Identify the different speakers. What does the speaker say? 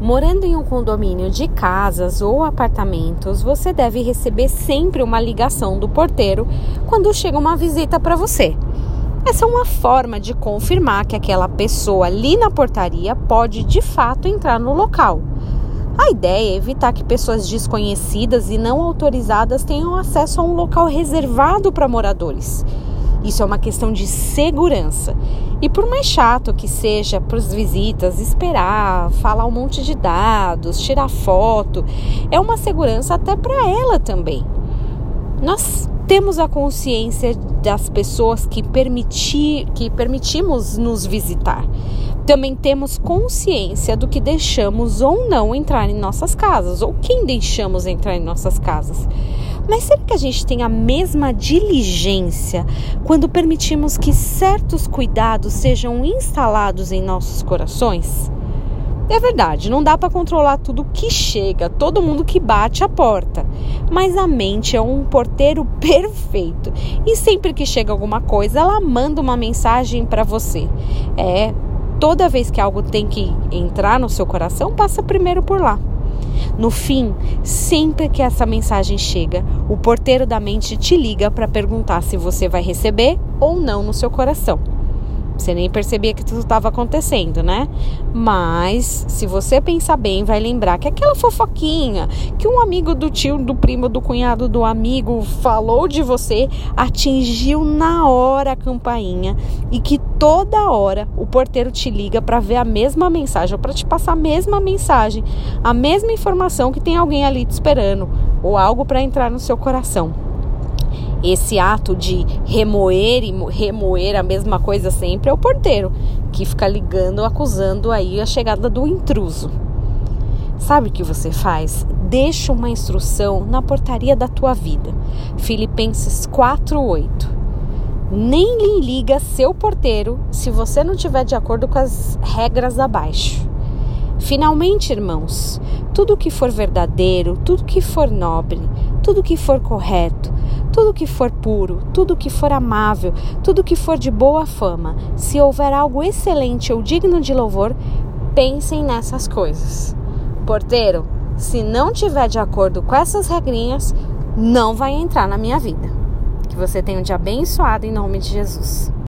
Speaker 1: Morando em um condomínio de casas ou apartamentos, você deve receber sempre uma ligação do porteiro quando chega uma visita para você. Essa é uma forma de confirmar que aquela pessoa ali na portaria pode de fato entrar no local. A ideia é evitar que pessoas desconhecidas e não autorizadas tenham acesso a um local reservado para moradores. Isso é uma questão de segurança. E por mais chato que seja para os visitas esperar, falar um monte de dados, tirar foto, é uma segurança até para ela também. Nós temos a consciência das pessoas que, permitir, que permitimos nos visitar. Também temos consciência do que deixamos ou não entrar em nossas casas, ou quem deixamos entrar em nossas casas. Mas será que a gente tem a mesma diligência quando permitimos que certos cuidados sejam instalados em nossos corações? É verdade, não dá para controlar tudo que chega, todo mundo que bate a porta. Mas a mente é um porteiro perfeito e sempre que chega alguma coisa, ela manda uma mensagem para você. É, toda vez que algo tem que entrar no seu coração, passa primeiro por lá. No fim, sempre que essa mensagem chega, o porteiro da mente te liga para perguntar se você vai receber ou não no seu coração. Você nem percebia que tudo estava acontecendo, né? Mas, se você pensar bem, vai lembrar que aquela fofoquinha que um amigo do tio, do primo, do cunhado, do amigo falou de você atingiu na hora a campainha e que toda hora o porteiro te liga para ver a mesma mensagem ou para te passar a mesma mensagem, a mesma informação que tem alguém ali te esperando ou algo para entrar no seu coração. Esse ato de remoer e remoer a mesma coisa sempre é o porteiro, que fica ligando, acusando aí a chegada do intruso. Sabe o que você faz? Deixa uma instrução na portaria da tua vida. Filipenses 4:8. Nem lhe liga seu porteiro se você não estiver de acordo com as regras abaixo. Finalmente, irmãos, tudo que for verdadeiro, tudo que for nobre, tudo que for correto, tudo que for puro, tudo que for amável, tudo que for de boa fama, se houver algo excelente ou digno de louvor, pensem nessas coisas. Porteiro, se não tiver de acordo com essas regrinhas, não vai entrar na minha vida. Que você tenha um dia abençoado em nome de Jesus.